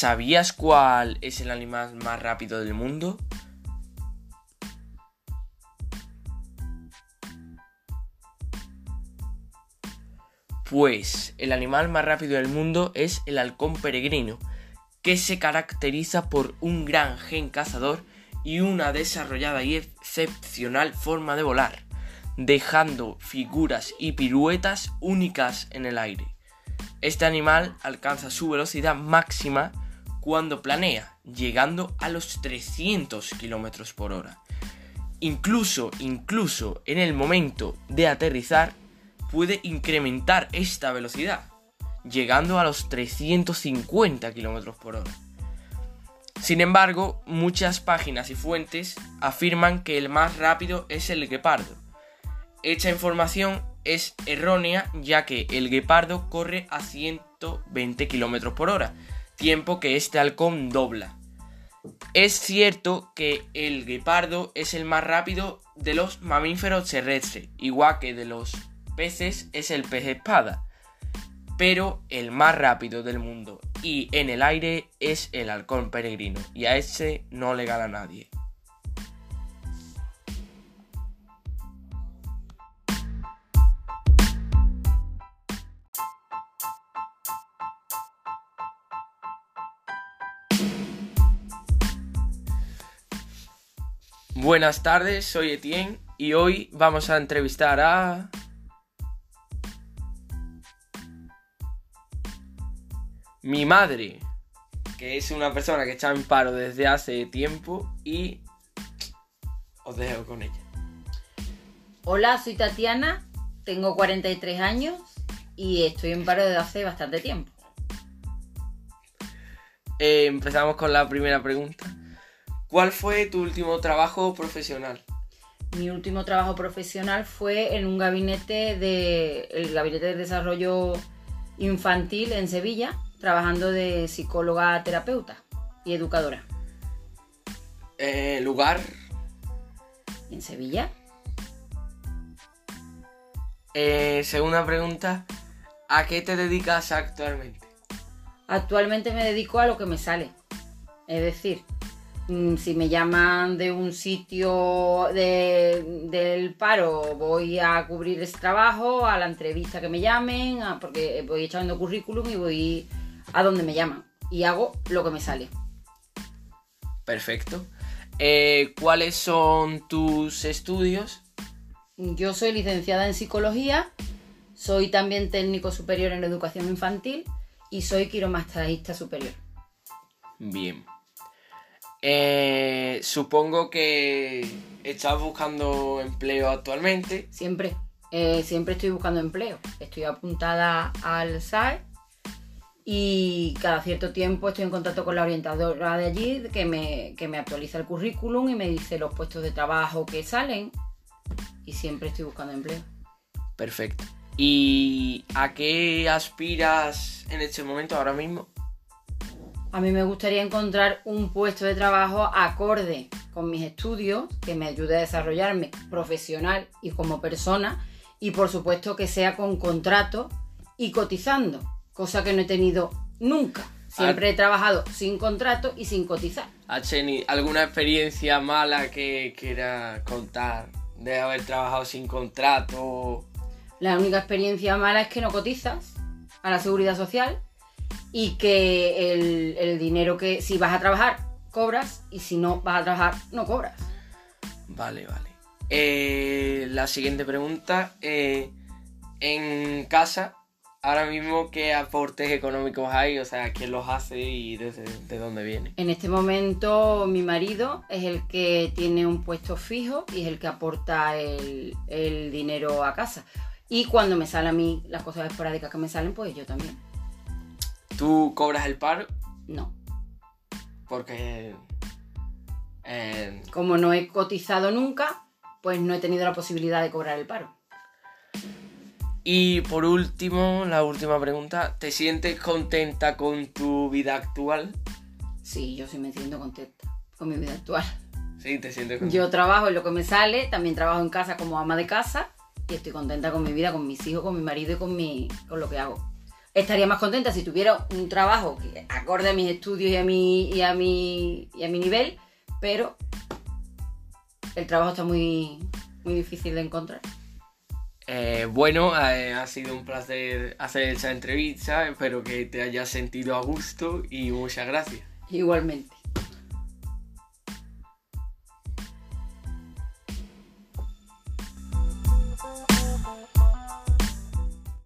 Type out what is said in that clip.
¿Sabías cuál es el animal más rápido del mundo? Pues el animal más rápido del mundo es el halcón peregrino, que se caracteriza por un gran gen cazador y una desarrollada y excepcional forma de volar, dejando figuras y piruetas únicas en el aire. Este animal alcanza su velocidad máxima cuando planea, llegando a los 300 km por hora. Incluso, incluso en el momento de aterrizar, puede incrementar esta velocidad, llegando a los 350 km por hora. Sin embargo, muchas páginas y fuentes afirman que el más rápido es el guepardo. Esta información es errónea ya que el guepardo corre a 120 km por hora, tiempo que este halcón dobla. Es cierto que el guepardo es el más rápido de los mamíferos terrestres, igual que de los peces es el pez espada, pero el más rápido del mundo y en el aire es el halcón peregrino, y a ese no le gana nadie. Buenas tardes, soy Etienne y hoy vamos a entrevistar a... Mi madre, que es una persona que está en paro desde hace tiempo y os dejo con ella. Hola, soy Tatiana, tengo 43 años y estoy en paro desde hace bastante tiempo. Eh, empezamos con la primera pregunta. ¿Cuál fue tu último trabajo profesional? Mi último trabajo profesional fue en un gabinete de el gabinete de desarrollo infantil en Sevilla, trabajando de psicóloga terapeuta y educadora. Eh, ¿Lugar? ¿En Sevilla? Eh, segunda pregunta. ¿A qué te dedicas actualmente? Actualmente me dedico a lo que me sale. Es decir, si me llaman de un sitio de- del paro, voy a cubrir ese trabajo, a la entrevista que me llamen, a- porque voy echando currículum y voy a donde me llaman. Y hago lo que me sale. Perfecto. Eh, ¿Cuáles son tus estudios? Yo soy licenciada en psicología, soy también técnico superior en educación infantil y soy quiromastrajista superior. Bien. Eh, supongo que estás buscando empleo actualmente. Siempre, eh, siempre estoy buscando empleo. Estoy apuntada al SAE y cada cierto tiempo estoy en contacto con la orientadora de allí que me, que me actualiza el currículum y me dice los puestos de trabajo que salen y siempre estoy buscando empleo. Perfecto. ¿Y a qué aspiras en este momento ahora mismo? A mí me gustaría encontrar un puesto de trabajo acorde con mis estudios, que me ayude a desarrollarme profesional y como persona, y por supuesto que sea con contrato y cotizando, cosa que no he tenido nunca. Siempre he trabajado sin contrato y sin cotizar. ¿Has tenido alguna experiencia mala que quiera contar de haber trabajado sin contrato? La única experiencia mala es que no cotizas a la seguridad social y que el, el dinero que si vas a trabajar cobras y si no vas a trabajar no cobras. Vale, vale. Eh, la siguiente pregunta. eh, en casa, ahora mismo, ¿qué aportes económicos hay? O sea, ¿quién los hace y desde de dónde viene? En este momento mi marido es el que tiene un puesto fijo y es el que aporta el, el dinero a casa. Y cuando me salen a mí las cosas esporádicas que me salen, pues yo también. ¿Tú cobras el paro? No. Porque... eh, Como no he cotizado nunca, pues no he tenido la posibilidad de cobrar el paro. y por último, la última pregunta. ¿Te sientes contenta con tu vida actual? Sí, yo sí me siento contenta con mi vida actual. Sí, te sientes contenta. Yo trabajo en lo que me sale, también trabajo en casa como ama de casa y estoy contenta con mi vida, con mis hijos, con mi marido y con, mi, con lo que hago. Estaría más contenta si tuviera un trabajo que acorde a mis estudios y a mi, y a mi, y a mi nivel, pero el trabajo está muy, muy difícil de encontrar. Eh, bueno, eh, ha sido un placer hacer esa entrevista. Espero que te hayas sentido a gusto y muchas gracias. Igualmente.